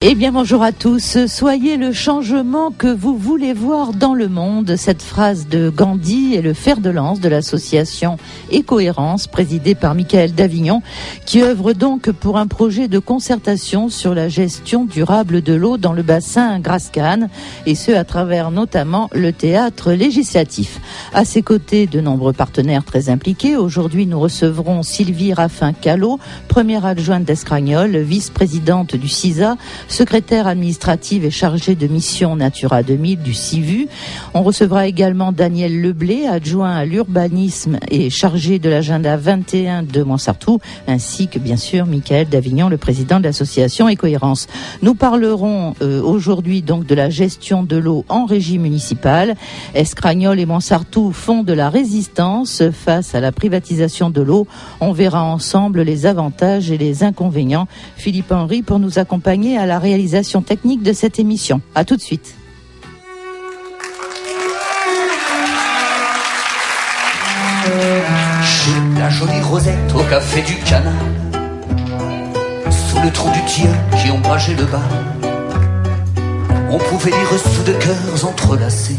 Eh bien bonjour à tous, soyez le changement que vous voulez voir dans le monde. Cette phrase de Gandhi est le fer de lance de l'association Écohérence présidée par Michael Davignon qui œuvre donc pour un projet de concertation sur la gestion durable de l'eau dans le bassin Grascane et ce à travers notamment le théâtre législatif. À ses côtés de nombreux partenaires très impliqués, aujourd'hui nous recevrons Sylvie Raffin-Callot, première adjointe d'Escragnol, vice-présidente du CISA, secrétaire administrative et chargée de mission Natura 2000 du CIVU. On recevra également Daniel Leblé, adjoint à l'urbanisme et chargé de l'agenda 21 de Montsartou, ainsi que bien sûr Michael Davignon, le président de l'association Écohérence. Nous parlerons euh, aujourd'hui donc de la gestion de l'eau en régie municipale. Escragnol et Montsartou font de la résistance face à la privatisation de l'eau. On verra ensemble les avantages et les inconvénients. Philippe Henry pour nous accompagner à la réalisation technique de cette émission. À tout de suite. Chez la jolie Rosette au café du canal, sous le trou du tien qui ombrageait le bas, on pouvait lire sous de cœurs entrelacés.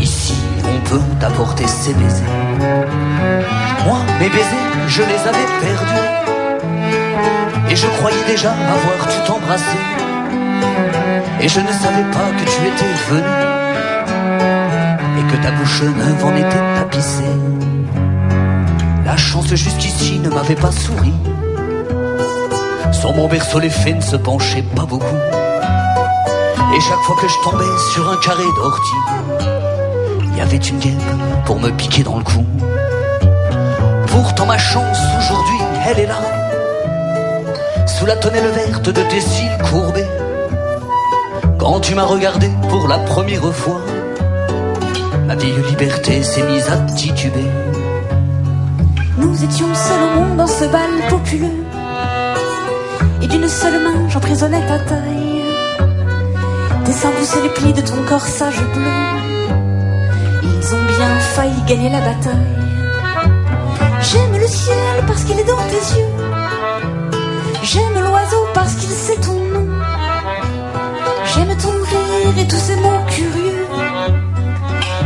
Ici, on peut t'apporter ses baisers. Moi, mes baisers, je les avais perdus. Et je croyais déjà avoir tout embrassé. Et je ne savais pas que tu étais venu. Et que ta bouche neuve en était tapissée. La chance jusqu'ici ne m'avait pas souri. Sur mon berceau, les fées ne se penchaient pas beaucoup. Et chaque fois que je tombais sur un carré d'ortie, il y avait une guêpe pour me piquer dans le cou. Pourtant ma chance aujourd'hui, elle est là sous la tonnelle verte de tes cils courbés. Quand tu m'as regardé pour la première fois, ma vieille liberté s'est mise à tituber. Nous étions seuls au monde dans ce bal populeux, et d'une seule main j'emprisonnais ta taille. Tes seins les plis de ton corsage bleu, ils ont bien failli gagner la bataille. J'aime le ciel parce qu'il est dans tes yeux. Parce qu'il sait ton nom. J'aime ton rire et tous ces mots curieux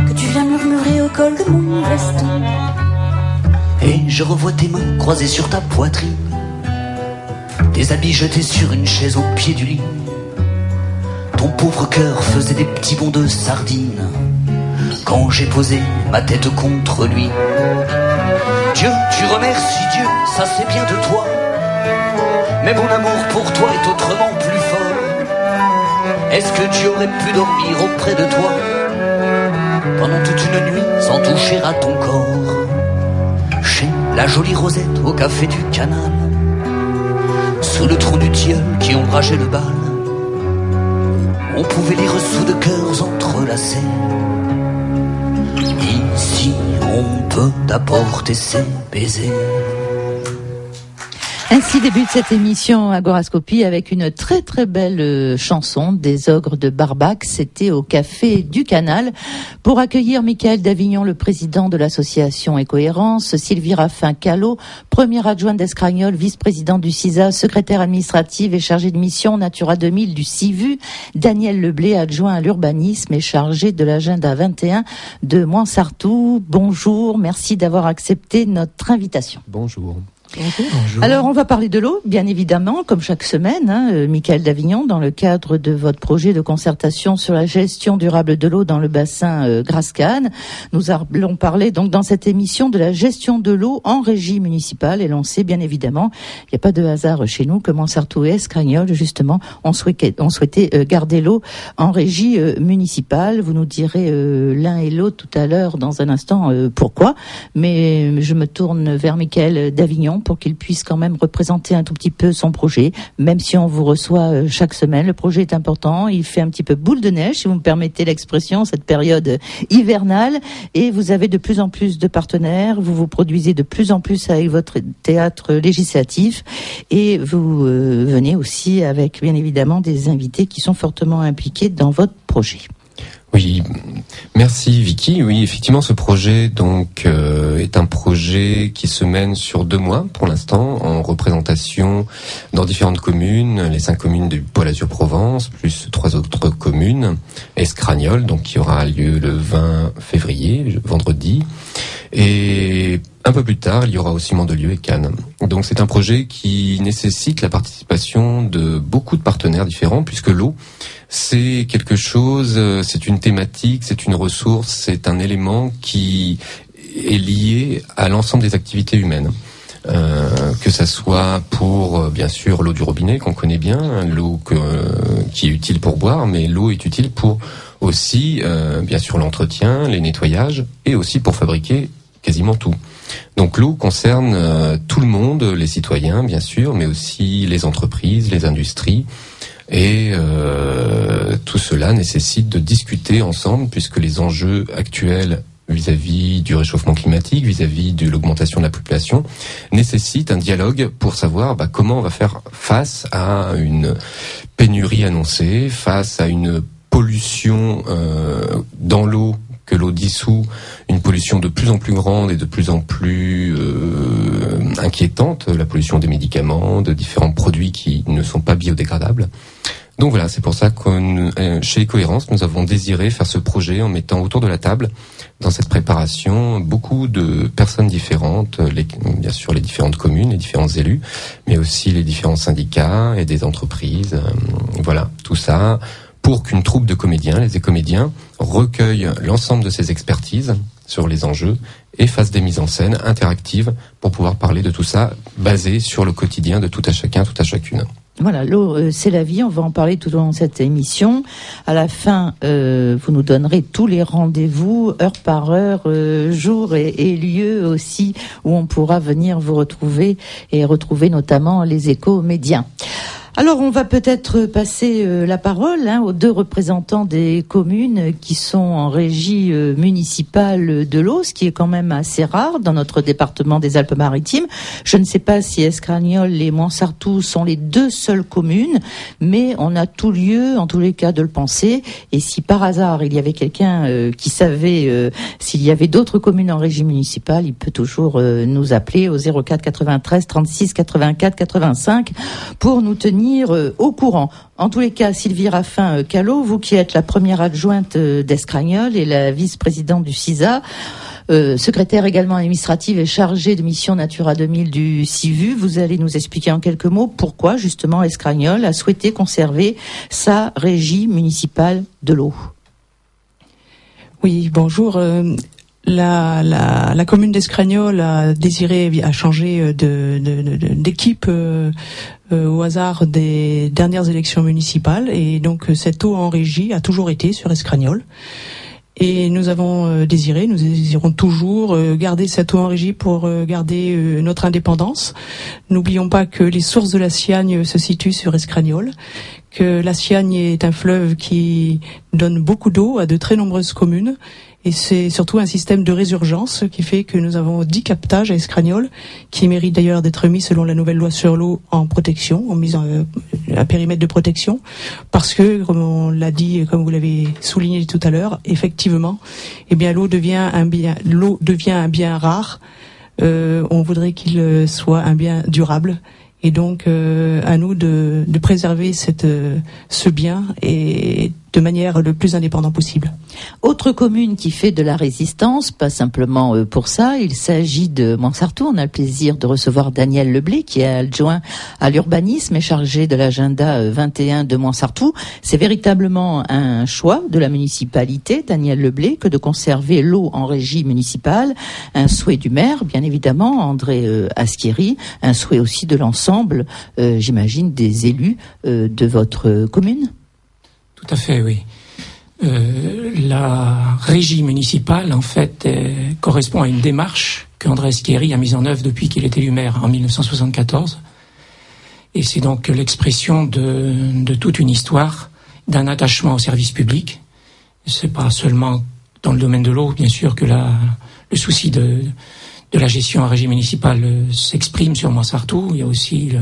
que tu viens murmurer au col de mon veston. Et je revois tes mains croisées sur ta poitrine, tes habits jetés sur une chaise au pied du lit. Ton pauvre cœur faisait des petits bonds de sardine quand j'ai posé ma tête contre lui. Dieu, tu remercies Dieu, ça c'est bien de toi. Mais mon amour pour toi est autrement plus fort. Est-ce que tu aurais pu dormir auprès de toi pendant toute une nuit sans toucher à ton corps? Chez la jolie Rosette au café du canal, sous le trou du tilleul qui ombrageait le bal, on pouvait lire sous de cœurs entrelacés. Ici, on peut t'apporter ses baisers. Ainsi débute cette émission Agorascopie avec une très très belle euh, chanson des ogres de Barbac. C'était au café du Canal pour accueillir Michael Davignon, le président de l'association Écohérence, Sylvie Raffin-Callot, première adjointe d'Escragnol, vice-président du CISA, secrétaire administrative et chargée de mission Natura 2000 du CIVU, Daniel Leblé, adjoint à l'urbanisme et chargé de l'agenda 21 de Moinsartou. Bonjour, merci d'avoir accepté notre invitation. Bonjour. Alors, on va parler de l'eau, bien évidemment, comme chaque semaine, hein, euh, Michael Davignon, dans le cadre de votre projet de concertation sur la gestion durable de l'eau dans le bassin euh, Grascane. Nous allons parler donc dans cette émission de la gestion de l'eau en régie municipale et l'on sait bien évidemment, il n'y a pas de hasard chez nous, que Mansartou et Escragnol, justement, on souhaitait, on souhaitait euh, garder l'eau en régie euh, municipale. Vous nous direz l'un et l'autre tout à l'heure, dans un instant, pourquoi. Mais je me tourne vers Michael Davignon pour qu'il puisse quand même représenter un tout petit peu son projet, même si on vous reçoit euh, chaque semaine. Le projet est important, il fait un petit peu boule de neige, si vous me permettez l'expression, cette période hivernale, et vous avez de plus en plus de partenaires, vous vous produisez de plus en plus avec votre théâtre législatif, et vous euh, venez aussi avec, bien évidemment, des invités qui sont fortement impliqués dans votre projet. Oui, merci Vicky. Oui, effectivement, ce projet donc euh, est un projet qui se mène sur deux mois pour l'instant, en représentation dans différentes communes, les cinq communes du Pôle Azur Provence, plus trois autres communes, Escragnol, donc qui aura lieu le 20 février, vendredi, et un peu plus tard, il y aura aussi Mandelieu et Cannes. Donc c'est un projet qui nécessite la participation de beaucoup de partenaires différents, puisque l'eau c'est quelque chose, euh, c'est une thématique, c'est une ressource, c'est un élément qui est lié à l'ensemble des activités humaines. Euh, que ça soit pour euh, bien sûr l'eau du robinet qu'on connaît bien, l'eau qui est utile pour boire, mais l'eau est utile pour aussi bien sûr l'entretien, les nettoyages et aussi pour fabriquer quasiment tout. Donc l'eau concerne tout le monde, les citoyens bien sûr, mais aussi les entreprises, les industries, et euh, tout cela nécessite de discuter ensemble puisque les enjeux actuels vis-à-vis du réchauffement climatique, vis-à-vis de l'augmentation de la population, nécessitent un dialogue pour savoir bah, comment on va faire face à une pénurie annoncée, face à une pollution euh, dans l'eau que l'eau dissout, une pollution de plus en plus grande et de plus en plus euh, inquiétante, la pollution des médicaments, de différents produits qui ne sont pas biodégradables. Donc voilà, c'est pour ça que euh, chez Cohérence, nous avons désiré faire ce projet en mettant autour de la table, dans cette préparation, beaucoup de personnes différentes, les, bien sûr les différentes communes, les différents élus, mais aussi les différents syndicats et des entreprises. Euh, voilà, tout ça pour qu'une troupe de comédiens, les comédiens, recueillent l'ensemble de ces expertises sur les enjeux et fassent des mises en scène interactives pour pouvoir parler de tout ça basé sur le quotidien de tout à chacun, tout à chacune. Voilà, l'eau, euh, c'est la vie. On va en parler tout au long de cette émission. À la fin, euh, vous nous donnerez tous les rendez-vous, heure par heure, euh, jour et, et, lieu aussi, où on pourra venir vous retrouver et retrouver notamment les échos médias. Alors, on va peut-être passer euh, la parole hein, aux deux représentants des communes qui sont en régie euh, municipale de l'eau, ce qui est quand même assez rare dans notre département des Alpes-Maritimes. Je ne sais pas si Escragnol et Montsartou sont les deux seules communes, mais on a tout lieu, en tous les cas, de le penser. Et si par hasard il y avait quelqu'un euh, qui savait s'il y avait d'autres communes en régie municipale, il peut toujours nous appeler au 04 93 36 84 85 pour nous tenir euh, au courant. En tous les cas, Sylvie Raffin Callot, vous qui êtes la première adjointe euh, d'Escragnol et la vice-présidente du CISA, euh, secrétaire également administrative et chargée de mission Natura 2000 du CIVU. Vous allez nous expliquer en quelques mots pourquoi justement Escragnol a souhaité conserver sa régie municipale de l'eau. Oui, bonjour. La, commune d'Escragnol a désiré a changé d'équipe de, euh, au hasard des dernières élections municipales et donc euh, cette eau en régie a toujours été sur Escragnol. Et nous avons euh, désiré, nous désirons toujours garder cette eau en régie pour garder notre indépendance. N'oublions pas que les sources de la Siagne se situent sur Escragnol, que la Siagne est un fleuve qui donne beaucoup d'eau à de très nombreuses communes et c'est surtout un système de résurgence qui fait que nous avons 10 captages à Escragnol, qui méritent d'ailleurs d'être mis selon la nouvelle loi sur l'eau en protection, en mise en euh, un périmètre de protection, parce que, comme on l'a dit comme vous l'avez souligné tout à l'heure, effectivement, eh bien l'eau devient un bien, l'eau devient un bien rare. Euh, on voudrait qu'il soit un bien durable et donc euh, à nous de, de préserver cette, ce bien et de manière le plus indépendante possible. Autre commune qui fait de la résistance, pas simplement euh, pour ça, il s'agit de Montsartou. On a le plaisir de recevoir Daniel Leblé, qui est adjoint à l'urbanisme et chargé de l'agenda 21 euh, de Montsartou. C'est véritablement un choix de la municipalité, Daniel Leblé, que de conserver l'eau en régie municipale. Un souhait du maire, bien évidemment, André euh, Aschieri, un souhait aussi de l'ensemble, j'imagine, des élus de votre commune. Tout à fait, oui. Euh, la régie municipale, en fait, euh, correspond à une démarche qu'André Thierry a mise en œuvre depuis qu'il était élu maire en 1974. Et c'est donc l'expression de, toute une histoire, d'un attachement au service public. C'est pas seulement dans le domaine de l'eau, bien sûr, que le souci de, la gestion en régie municipale s'exprime sur Montsartou. Il y a aussi le,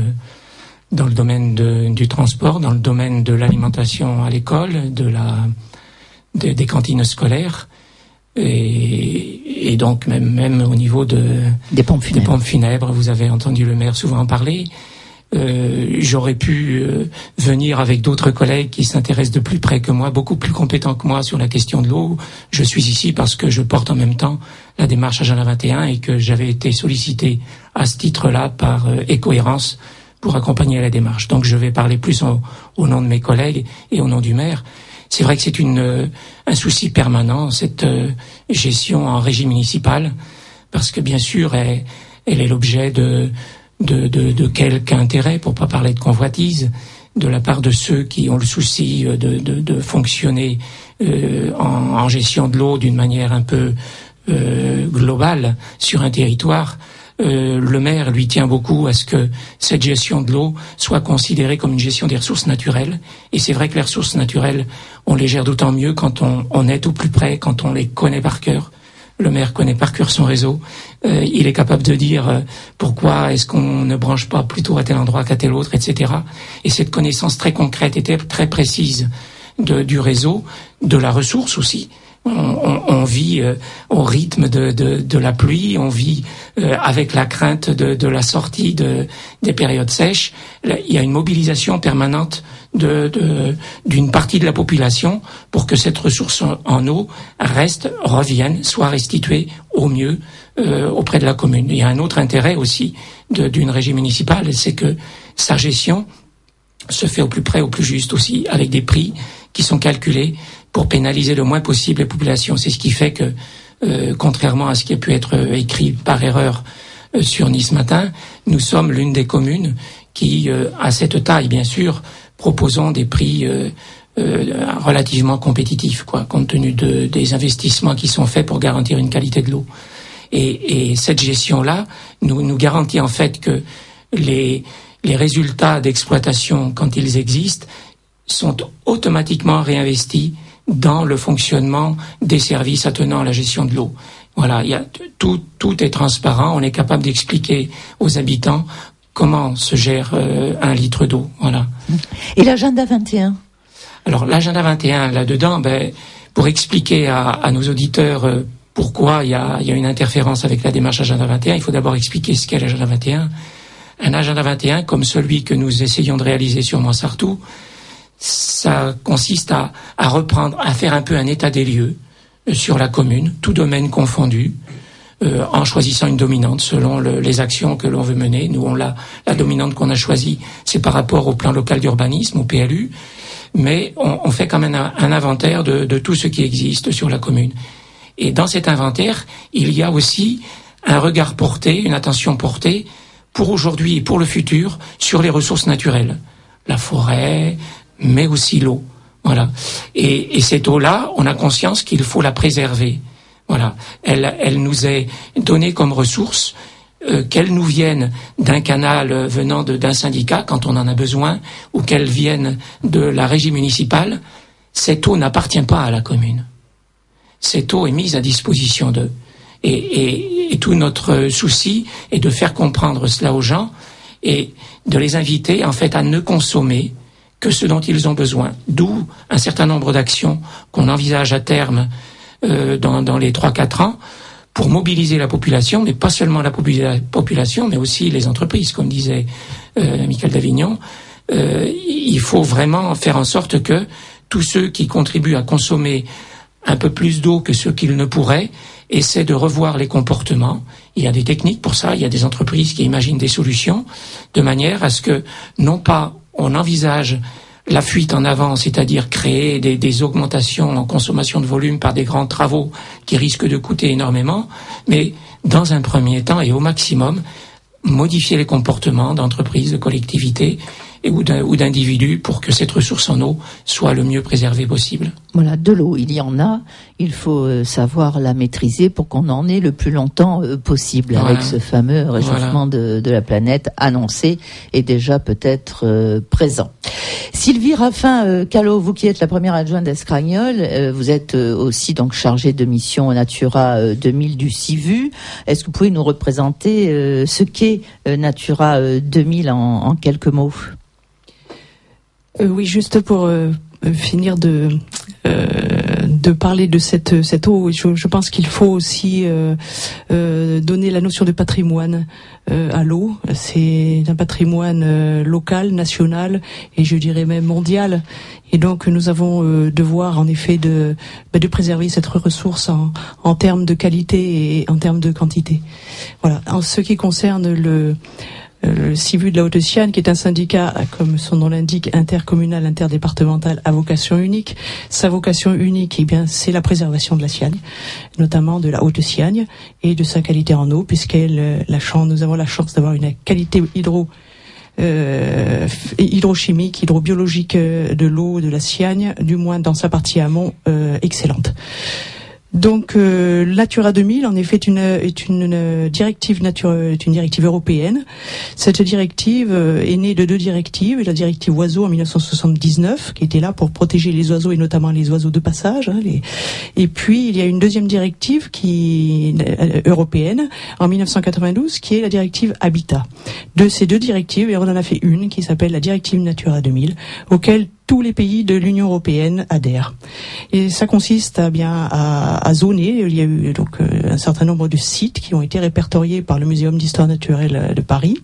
dans le domaine du transport, dans le domaine de l'alimentation à l'école, de la des cantines scolaires. Et, donc même, même au niveau de, des, pompes funèbres. des pompes funèbres, vous avez entendu le maire souvent en parler. Euh, j'aurais pu euh, venir avec d'autres collègues qui s'intéressent de plus près que moi, beaucoup plus compétents que moi sur la question de l'eau. Je suis ici parce que je porte en même temps la démarche Agenda 21 et que j'avais été sollicité à ce titre-là par euh, Écohérence pour accompagner la démarche. Donc je vais parler plus au nom de mes collègues et au nom du maire. C'est vrai que c'est une un souci permanent cette gestion en régie municipale parce que bien sûr elle, est l'objet de de, de, de quelque intérêt, pour pas parler de convoitise, de la part de ceux qui ont le souci euh, de, de, de fonctionner euh, en, en, gestion de l'eau d'une manière un peu euh, globale sur un territoire. Euh, le maire lui tient beaucoup à ce que cette gestion de l'eau soit considérée comme une gestion des ressources naturelles. Et c'est vrai que les ressources naturelles, on les gère d'autant mieux quand on, on est au plus près, quand on les connaît par cœur. Le maire connaît par cœur son réseau. Euh, il est capable de dire euh, pourquoi est-ce qu'on ne branche pas plutôt à tel endroit qu'à tel autre, etc. Et cette connaissance très concrète et très précise du réseau, de la ressource aussi, on, vit au rythme de, la pluie, on vit euh, avec la crainte de, de la sortie de, des périodes sèches. Il y a une mobilisation permanente d'une partie de la population pour que cette ressource en, eau reste, revienne, soit restituée au mieux euh, auprès de la commune. Il y a un autre intérêt aussi d'une régie municipale, c'est que sa gestion se fait au plus près, au plus juste aussi, avec des prix qui sont calculés pour pénaliser le moins possible les populations. C'est ce qui fait que, euh, contrairement à ce qui a pu être euh, écrit par erreur euh, sur Nice Matin, nous sommes l'une des communes qui, à cette taille bien sûr, proposons des prix relativement compétitifs, quoi, compte tenu de, des investissements qui sont faits pour garantir une qualité de l'eau. Et, et, cette gestion-là nous, nous garantit en fait que les, les résultats d'exploitation, quand ils existent, sont automatiquement réinvestis dans le fonctionnement des services attenant à la gestion de l'eau. Voilà, il y a, tout, tout est transparent. On est capable d'expliquer aux habitants comment se gère euh, un litre d'eau. Voilà. Et l'agenda 21 Alors l'agenda 21, là-dedans, ben, pour expliquer à, à nos auditeurs euh, pourquoi il y, a, il y, a, une interférence avec la démarche agenda 21, il faut d'abord expliquer ce qu'est l'agenda 21. Un agenda 21, comme celui que nous essayons de réaliser sur Mansartou, ça consiste à, à, reprendre, à faire un peu un état des lieux euh, sur la commune, tout domaine confondu, euh, en choisissant une dominante selon le, les actions que l'on veut mener. Nous, on l'a, la dominante qu'on a choisie, c'est par rapport au plan local d'urbanisme, au PLU, mais on, on, fait quand même un, un inventaire de, de, tout ce qui existe sur la commune. Et dans cet inventaire, il y a aussi un regard porté, une attention portée pour aujourd'hui et pour le futur sur les ressources naturelles. La forêt, mais aussi l'eau. Voilà. Et, et cette eau-là, on a conscience qu'il faut la préserver. Voilà. Elle, elle nous est donnée comme ressource, euh, qu'elle nous vienne d'un canal venant d'un syndicat quand on en a besoin, ou qu'elle vienne de la régie municipale. Cette eau n'appartient pas à la commune. Cette eau est mise à disposition d'eux. Et, et, et, tout notre souci est de faire comprendre cela aux gens et de les inviter en fait à ne consommer que ce dont ils ont besoin. D'où un certain nombre d'actions qu'on envisage à terme euh, dans, dans, les 3-4 ans pour mobiliser la population, mais pas seulement la population, mais aussi les entreprises, comme disait euh, Michael Davignon. Euh, il faut vraiment faire en sorte que tous ceux qui contribuent à consommer un peu plus d'eau que ce qu'ils ne pourraient essaient de revoir les comportements. Il y a des techniques pour ça, il y a des entreprises qui imaginent des solutions de manière à ce que non pas on envisage la fuite en avant, c'est-à-dire créer des, augmentations en consommation de volume par des grands travaux qui risquent de coûter énormément, mais dans un premier temps et au maximum, modifier les comportements d'entreprises, de collectivités ou d'individus pour que cette ressource en eau soit le mieux préservée possible. Voilà, de l'eau, il y en a. Il faut euh, savoir la maîtriser pour qu'on en ait le plus longtemps euh, possible voilà. avec ce fameux réchauffement voilà. de, de, la planète annoncé et déjà peut-être euh, présent. Sylvie Raffin euh, Callot, vous qui êtes la première adjointe d'Escragnol, euh, vous êtes aussi donc chargée de mission Natura 2000 du CIVU. Est-ce que vous pouvez nous représenter ce qu'est Natura 2000 en, en quelques mots? Oui, juste pour finir de, de parler de cette cette eau. Je, je pense qu'il faut aussi euh, euh, donner la notion de patrimoine euh, à l'eau. C'est un patrimoine euh, local, national et je dirais même mondial. Et donc nous avons euh, devoir en effet de bah, de préserver cette ressource en, en termes de qualité et en termes de quantité. Voilà. En ce qui concerne le euh, le CIVU de la Haute-Sienne, qui est un syndicat, comme son nom l'indique, intercommunal, interdépartemental à vocation unique. Sa vocation unique, eh bien, c'est la préservation de la Siagne, notamment de la Haute-Siagne et de sa qualité en eau, puisqu'elle, euh, la chance, nous avons la chance d'avoir une qualité hydro euh, hydrochimique, hydrobiologique euh, de l'eau de la Siagne, du moins dans sa partie amont, euh, excellente. Donc euh, Natura 2000 en effet est une est une, directive nature est une directive européenne. Cette directive euh, est née de deux directives, la directive oiseaux en 1979 qui était là pour protéger les oiseaux et notamment les oiseaux de passage hein, les... et puis il y a une deuxième directive qui euh, européenne en 1992 qui est la directive Habitat. De ces deux directives, on en a fait une qui s'appelle la directive Natura 2000 auquel tous les pays de l'Union européenne adhèrent. Et ça consiste à bien à, à zoner. Il y a eu donc euh, un certain nombre de sites qui ont été répertoriés par le Muséum d'histoire naturelle de Paris,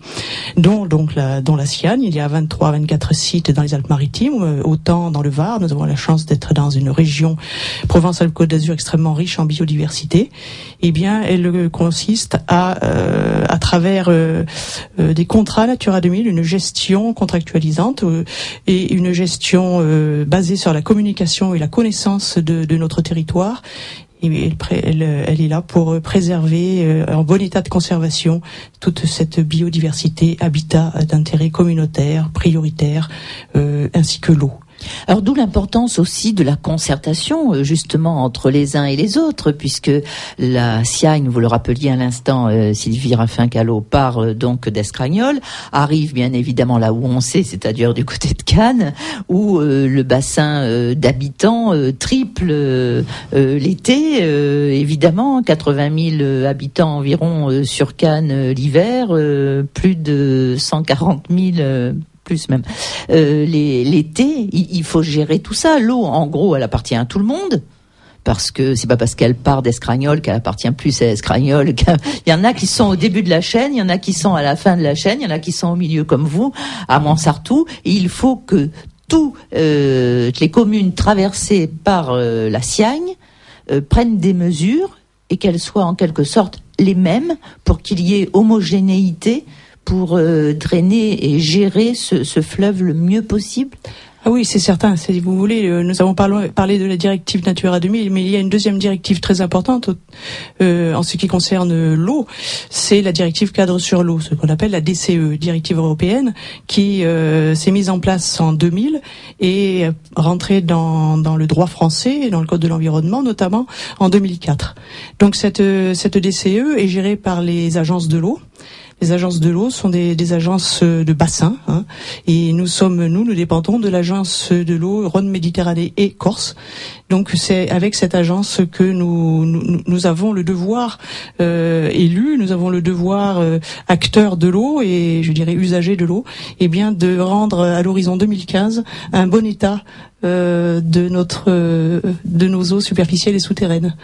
dont donc la, dont la Siagne. Il y a 23, 24 sites dans les Alpes-Maritimes, euh, autant dans le Var. Nous avons la chance d'être dans une région Provence-Alpes-Côte d'Azur extrêmement riche en biodiversité. Eh bien, elle consiste à, euh, à travers euh, euh, des contrats Natura 2000, une gestion contractualisante et une gestion euh, basée sur la communication et la connaissance de, notre territoire. Elle, est là pour euh, préserver euh, en bon état de conservation toute cette biodiversité, habitat d'intérêt communautaire, prioritaire, ainsi que l'eau. Alors d'où l'importance aussi de la concertation euh, justement entre les uns et les autres, puisque la Siagne, vous le rappeliez à l'instant, euh, Sylvie Raffin-Callot part euh, donc d'Escragnol, arrive bien évidemment là où on sait, c'est-à-dire du côté de Cannes, où euh, le bassin d'habitants triple l'été, évidemment, 80 000 habitants environ sur Cannes l'hiver, plus de 140 000 euh, plus même. Euh, L'été, il, faut gérer tout ça. L'eau, en gros, elle appartient à tout le monde. Parce que c'est pas parce qu'elle part d'Escragnol qu'elle appartient plus à Escragnol. Il y en a qui sont au début de la chaîne, il y en a qui sont à la fin de la chaîne, il y en a qui sont au milieu comme vous, à Mansartou. Et il faut que toutes les communes traversées par euh, la Siagne euh, prennent des mesures et qu'elles soient en quelque sorte les mêmes pour qu'il y ait homogénéité pour euh, drainer et gérer ce, ce fleuve le mieux possible Ah oui, c'est certain. Si vous voulez, euh, nous avons parlé, de la directive Natura 2000, mais il y a une deuxième directive très importante euh, en ce qui concerne l'eau. C'est la directive cadre sur l'eau, ce qu'on appelle la DCE, directive européenne, qui euh, s'est mise en place en 2000 et rentrée dans, dans le droit français et dans le code de l'environnement, notamment en 2004. Donc cette, euh, cette DCE est gérée par les agences de l'eau. Les agences de l'eau sont des, des agences de bassin, hein, et nous sommes, nous, nous dépendons de l'agence de l'eau Rhône Méditerranée et Corse. Donc c'est avec cette agence que nous, nous, nous avons le devoir euh, élu, nous avons le devoir euh, acteur de l'eau et je dirais usager de l'eau, et bien de rendre à l'horizon 2015 un bon état euh, de notre euh, de nos eaux superficielles et souterraines.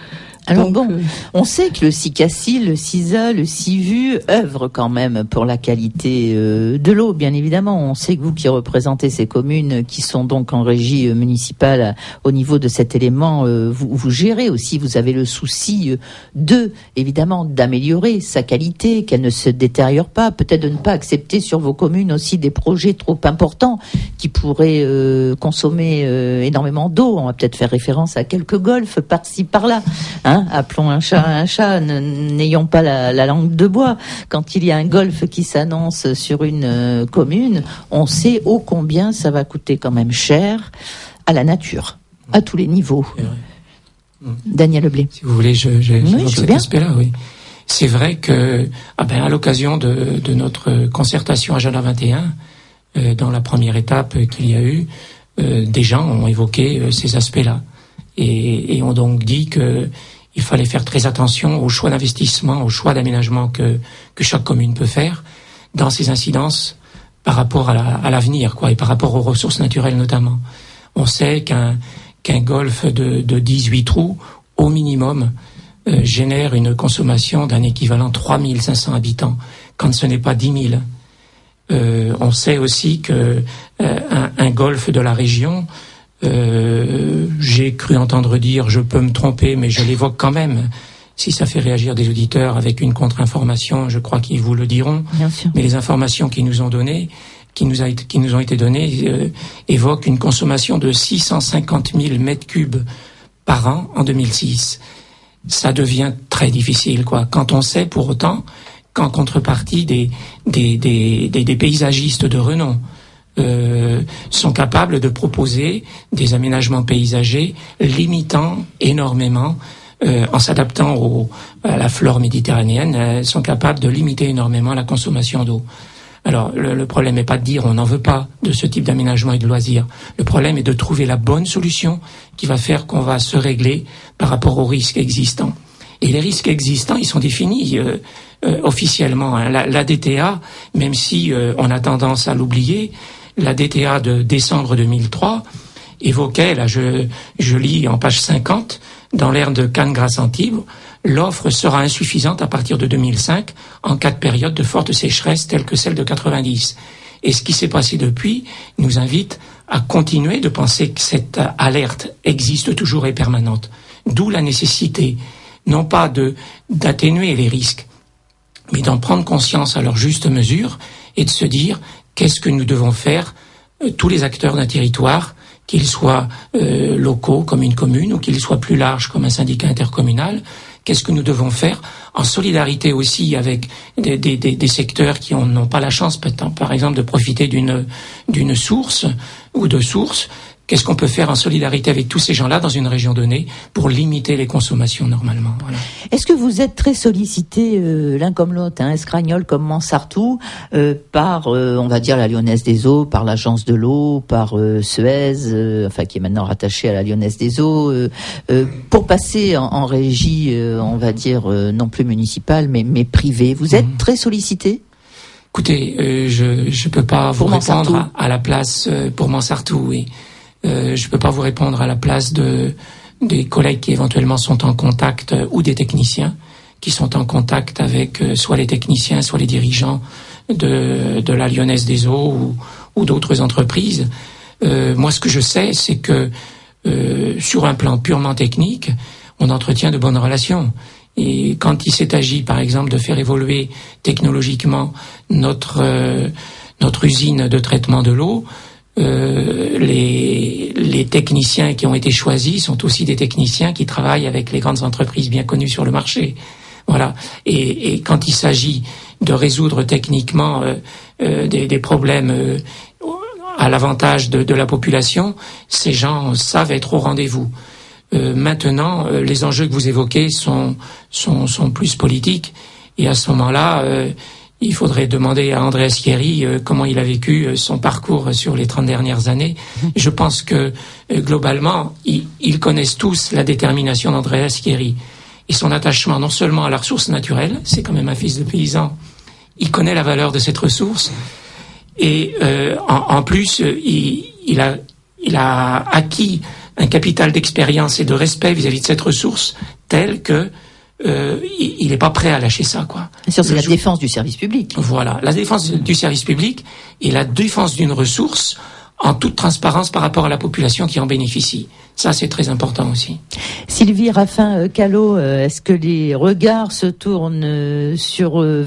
Alors Donc, bon, euh, on sait que le CICACI, le CISA, le CIVU œuvrent quand même pour la qualité euh, de l'eau, bien évidemment. On sait que vous qui représentez ces communes qui sont donc en régie euh, municipale au niveau de cet élément, vous, vous gérez aussi, vous avez le souci de, évidemment, d'améliorer sa qualité, qu'elle ne se détériore pas, peut-être de ne pas accepter sur vos communes aussi des projets trop importants qui pourraient euh, consommer euh, énormément d'eau. On va peut-être faire référence à quelques golfs par-ci, par-là. Hein, appelons un chat un chat, n'ayons pas la, la langue de bois. Quand il y a un golf qui s'annonce sur une euh, commune, on sait ô combien ça va coûter quand même cher à la nature, à tous les niveaux. Vrai. Daniel Leblé. Si vous voulez, je, je, Oui, je cet aspect-là, oui. C'est vrai que, ah ben, à l'occasion de, de notre concertation Agenda 21, euh, dans la première étape qu'il y a eu, euh, des gens ont évoqué euh, ces aspects-là et, et ont donc dit que il fallait faire très attention au choix d'investissement, au choix d'aménagement que, que chaque commune peut faire dans ses incidences par rapport à l'avenir, quoi, et par rapport aux ressources naturelles notamment. On sait qu'un qu'un golf de, de 18 trous, au minimum, euh, génère une consommation d'un équivalent 3500 habitants, quand ce n'est pas 10 000. Euh, on sait aussi que euh, un, golf de la région, j'ai cru entendre dire, je peux me tromper, mais je l'évoque quand même. Si ça fait réagir des auditeurs avec une contre-information, je crois qu'ils vous le diront. Mais les informations qu'ils nous ont données, qui nous, a, qui nous ont été données, évoquent une consommation de 650 000 mètres cubes par an en 2006 ça devient très difficile, quoi. Quand on sait pour autant qu'en contrepartie des, des, des, des, paysagistes de renom euh, sont capables de proposer des aménagements paysagers limitant énormément euh, en s'adaptant à la flore méditerranéenne, euh, sont capables de limiter énormément la consommation d'eau. Alors le, problème n'est pas de dire on n'en veut pas de ce type d'aménagement et de loisirs. Le problème est de trouver la bonne solution qui va faire qu'on va se régler par rapport aux risques existants. Et les risques existants, ils sont définis euh, euh, officiellement. Hein. La, DTA, même si euh, on a tendance à l'oublier, la DTA de décembre 2003 évoquait, là je, je lis en page 50, dans l'ère de Cannes-Grasse-Antibes, l'offre sera insuffisante à partir de 2005 en cas de période de forte sécheresse telle que celle de 90. Et ce qui s'est passé depuis nous invite à continuer de penser que cette alerte existe toujours et permanente. D'où la nécessité, non pas de d'atténuer les risques, mais d'en prendre conscience à leur juste mesure et de se dire qu'est-ce que nous devons faire euh, tous les acteurs d'un territoire qu'ils soient euh, locaux comme une commune ou qu'ils soient plus larges comme un syndicat intercommunal, qu'est-ce que nous devons faire en solidarité aussi avec des, secteurs qui n'ont pas la chance, par exemple, de profiter d'une source ou de sources Qu'est-ce qu'on peut faire en solidarité avec tous ces gens-là dans une région donnée pour limiter les consommations normalement Est-ce que vous êtes très sollicité euh, l'un comme l'autre, hein, Escragnol comme Mansartou, euh, par, euh, on va dire, la Lyonnaise des Eaux, par l'Agence de l'eau, par Suez, enfin qui est maintenant rattachée à la Lyonnaise des Eaux, pour passer en, régie, on va dire, non plus municipale, mais, mais privée. Vous êtes mhm. très sollicité? Écoutez, je ne peux pas vous répondre à, la place pour Mansartou, oui. Euh, je ne peux pas vous répondre à la place de, des collègues qui éventuellement sont en contact euh, ou des techniciens qui sont en contact avec euh, soit les techniciens, soit les dirigeants de, de la Lyonnaise des Eaux ou, ou d'autres entreprises. moi, ce que je sais, c'est que sur un plan purement technique, on entretient de bonnes relations. Et quand il s'est agi, par exemple, de faire évoluer technologiquement notre notre usine de traitement de l'eau, euh, les, les, techniciens qui ont été choisis sont aussi des techniciens qui travaillent avec les grandes entreprises bien connues sur le marché. Voilà. Et, et quand il s'agit de résoudre techniquement euh, euh des, des, problèmes euh, à l'avantage de, de, la population, ces gens savent être au rendez-vous. maintenant, les enjeux que vous évoquez sont, sont, sont plus politiques. Et à ce moment-là, il faudrait demander à André Thierry euh, comment il a vécu euh, son parcours sur les 30 dernières années. Je pense que euh, globalement, ils, connaissent tous la détermination d'André Thierry et son attachement non seulement à la ressource naturelle, c'est quand même un fils de paysan, il connaît la valeur de cette ressource. Et en, plus, il, a, il a acquis un capital d'expérience et de respect vis à -vis de cette ressource tel que euh, il n'est pas prêt à lâcher ça, quoi. c'est la défense du service public. Voilà, la défense du service public et la défense d'une ressource en toute transparence par rapport à la population qui en bénéficie. Ça, c'est très important aussi. Sylvie Raffin euh, Callot, euh, est-ce que les regards se tournent euh,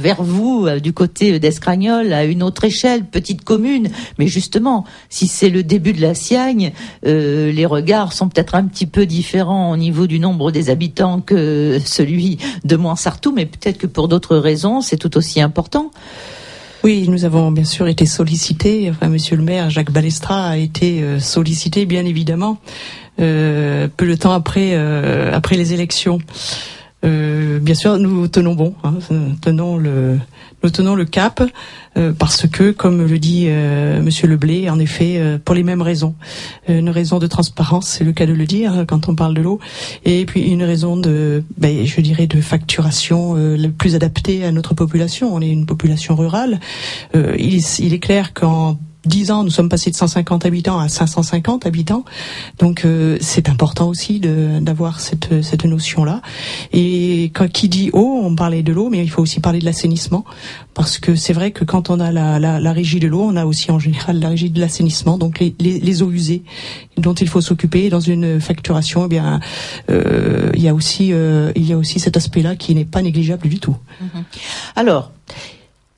vers vous du côté d'Escragnol à une autre échelle, petite commune, mais justement, si c'est le début de la Siagne, les regards sont peut-être un petit peu différents au niveau du nombre des habitants que celui de Moinsartou, mais peut-être que pour d'autres raisons, c'est tout aussi important. Oui, nous avons bien sûr été sollicités. Enfin, Monsieur le maire Jacques Balestra a été euh, sollicité, bien évidemment, euh, peu de temps après euh, après les élections. Euh, bien sûr, nous tenons bon, hein, tenons le, nous tenons le cap euh, parce que, comme le dit euh, Monsieur Leblé, en effet, euh, pour les mêmes raisons, une raison de transparence, c'est le cas de le dire hein, quand on parle de l'eau, et puis une raison de, ben, je dirais, de facturation le plus adaptée à notre population. On est une population rurale. il, il est clair qu'en 10 ans, nous sommes passés de 150 habitants à 550 habitants. Donc euh, c'est important aussi d'avoir cette, cette notion-là. Et quand qui dit eau, on parlait de l'eau, mais il faut aussi parler de l'assainissement, parce que c'est vrai que quand on a la, la, la régie de l'eau, on a aussi en général la régie de l'assainissement, donc les, les, les, eaux usées dont il faut s'occuper. Dans une facturation, eh bien, euh, il y a aussi euh, il y a aussi cet aspect-là qui n'est pas négligeable du tout. Mm-hmm. Alors.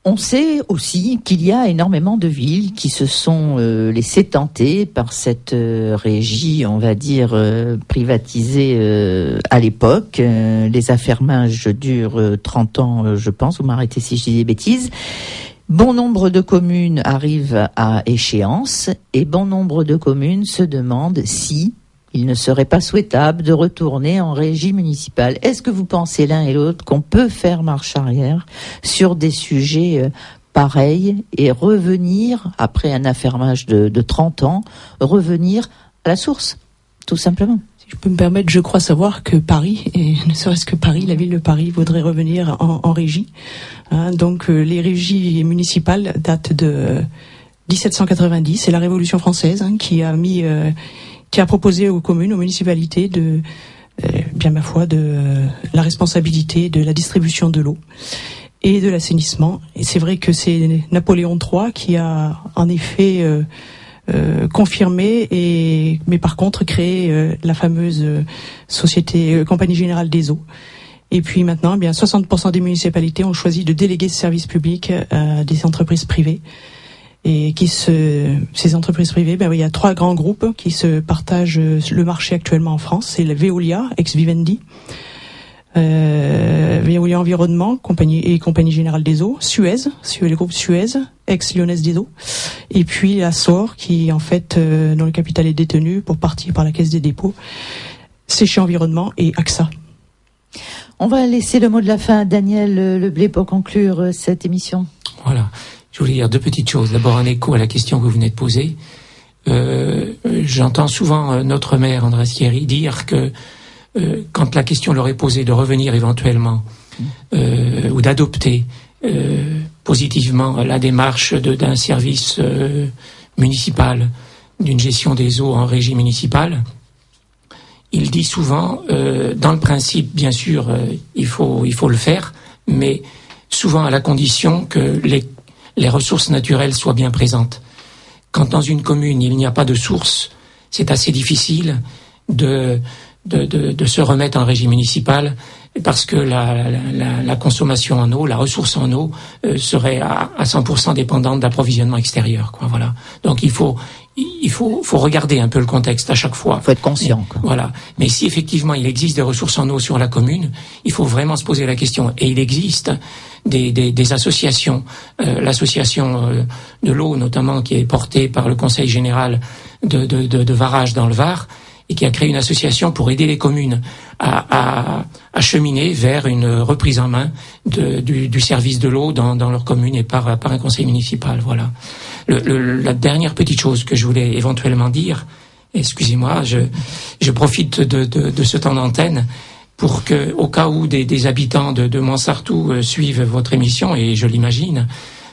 On sait aussi qu'il y a énormément de villes qui se sont euh, laissées tenter par cette euh, régie, on va dire, euh, privatisée à l'époque. les affermages durent 30 ans, je pense, vous m'arrêtez si je dis des bêtises. Bon nombre de communes arrivent à échéance et bon nombre de communes se demandent si il ne serait pas souhaitable de retourner en régie municipale. Est-ce que vous pensez l'un et l'autre qu'on peut faire marche arrière sur des sujets euh, pareils et revenir, après un affermage de, 30 ans, revenir à la source, tout simplement? Si je peux me permettre, je crois savoir que Paris, et ne serait-ce que Paris, la ville de Paris, voudrait revenir en, régie. Hein. donc euh, les régies municipales datent de 1790, c'est la Révolution française hein, qui a mis euh, qui a proposé aux communes, aux municipalités de, euh, bien ma foi, de la responsabilité de la distribution de l'eau et de l'assainissement. Et c'est vrai que c'est Napoléon III qui a en effet euh, euh, confirmé et mais par contre créé la fameuse société Compagnie Générale des Eaux. Et puis maintenant, eh bien 60% des municipalités ont choisi de déléguer ce service public à des entreprises privées et qui se, ces entreprises privées, ben il y a trois grands groupes qui se partagent le marché actuellement en France. C'est la Veolia, ex-Vivendi, euh, Veolia Environnement, compagnie et Compagnie Générale des Eaux, Suez, le groupe Suez, ex-Lyonnaise des Eaux, et puis la SOR, qui en fait, euh, dont le capital est détenu pour partie par la Caisse des dépôts, Séché Environnement et AXA. On va laisser le mot de la fin à Daniel Leblé pour conclure euh, cette émission. Voilà. Je voulais dire deux petites choses. D'abord un écho à la question que vous venez de poser. Euh, J'entends souvent euh, notre maire André Thierry dire que euh, quand la question leur est posée de revenir éventuellement euh, ou d'adopter euh, positivement la démarche d'un service municipal, d'une gestion des eaux en régie municipale, il dit souvent, dans le principe, bien sûr, il faut il faut le faire, mais souvent à la condition que les les ressources naturelles soient bien présentes. Quand dans une commune il n'y a pas de source, c'est assez difficile de, de, de, se remettre en régime municipal parce que la, la, la, consommation en eau, la ressource en eau euh, serait à, à 100% dépendante d'approvisionnement extérieur. Quoi, voilà. Donc il faut il faut, faut regarder un peu le contexte à chaque fois. Il faut être conscient. Quoi. Voilà. Mais si effectivement il existe des ressources en eau sur la commune, il faut vraiment se poser la question. Et il existe des, des, des associations, euh, l'association euh, de l'eau notamment qui est portée par le Conseil général de, de, de, de Varage dans le Var, et qui a créé une association pour aider les communes à, à, à cheminer vers une reprise en main de, du, du, service de l'eau dans, dans, leur commune et par, par un conseil municipal. Voilà. Le, le, la dernière petite chose que je voulais éventuellement dire, excusez-moi, je, je profite de, de, de ce temps d'antenne pour que, au cas où des, habitants de, de euh, suivent votre émission, et je l'imagine,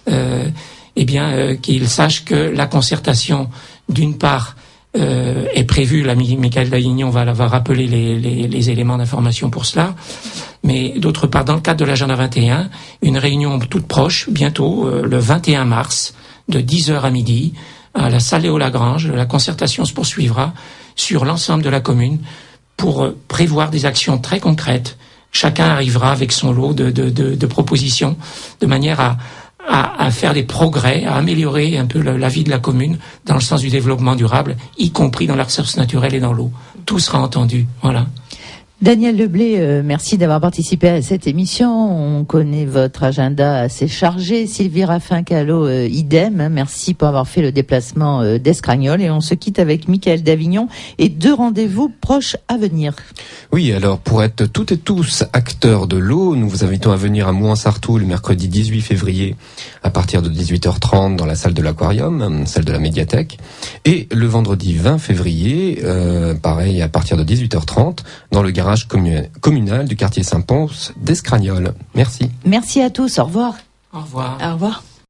euh, eh bien, euh, qu'ils sachent que la concertation, d'une part, est prévue. La Michael Daignon va, va rappeler les, éléments d'information pour cela. Mais d'autre part, dans le cadre de l'agenda 21, une réunion toute proche, bientôt, le 21 mars, de 10h à midi, à la salle Léo Lagrange. La concertation se poursuivra sur l'ensemble de la commune pour euh, prévoir des actions très concrètes. Chacun arrivera avec son lot de, de, propositions de manière à, à, à, faire des progrès, à améliorer un peu la, vie de la commune dans le sens du développement durable, y compris dans la ressource naturelle et dans l'eau. Tout sera entendu. Voilà. Daniel Leblé, euh, merci d'avoir participé à cette émission. On connaît votre agenda assez chargé. Sylvie Raffin-Callot, euh, idem. Merci pour avoir fait le déplacement euh, d'Escragnol. Et on se quitte avec Michael Davignon et deux rendez-vous proches à venir. Oui, alors pour être toutes et tous acteurs de l'eau, nous vous invitons à venir à Mouansartou le mercredi 18 février à partir de 18h30 dans la salle de l'aquarium, celle de la médiathèque. Et le vendredi 20 février, pareil à partir de 18h30 dans le garage communal du quartier Saint-Pons d'Escragnol. Merci. Merci à tous. Au revoir. Au revoir. Au revoir.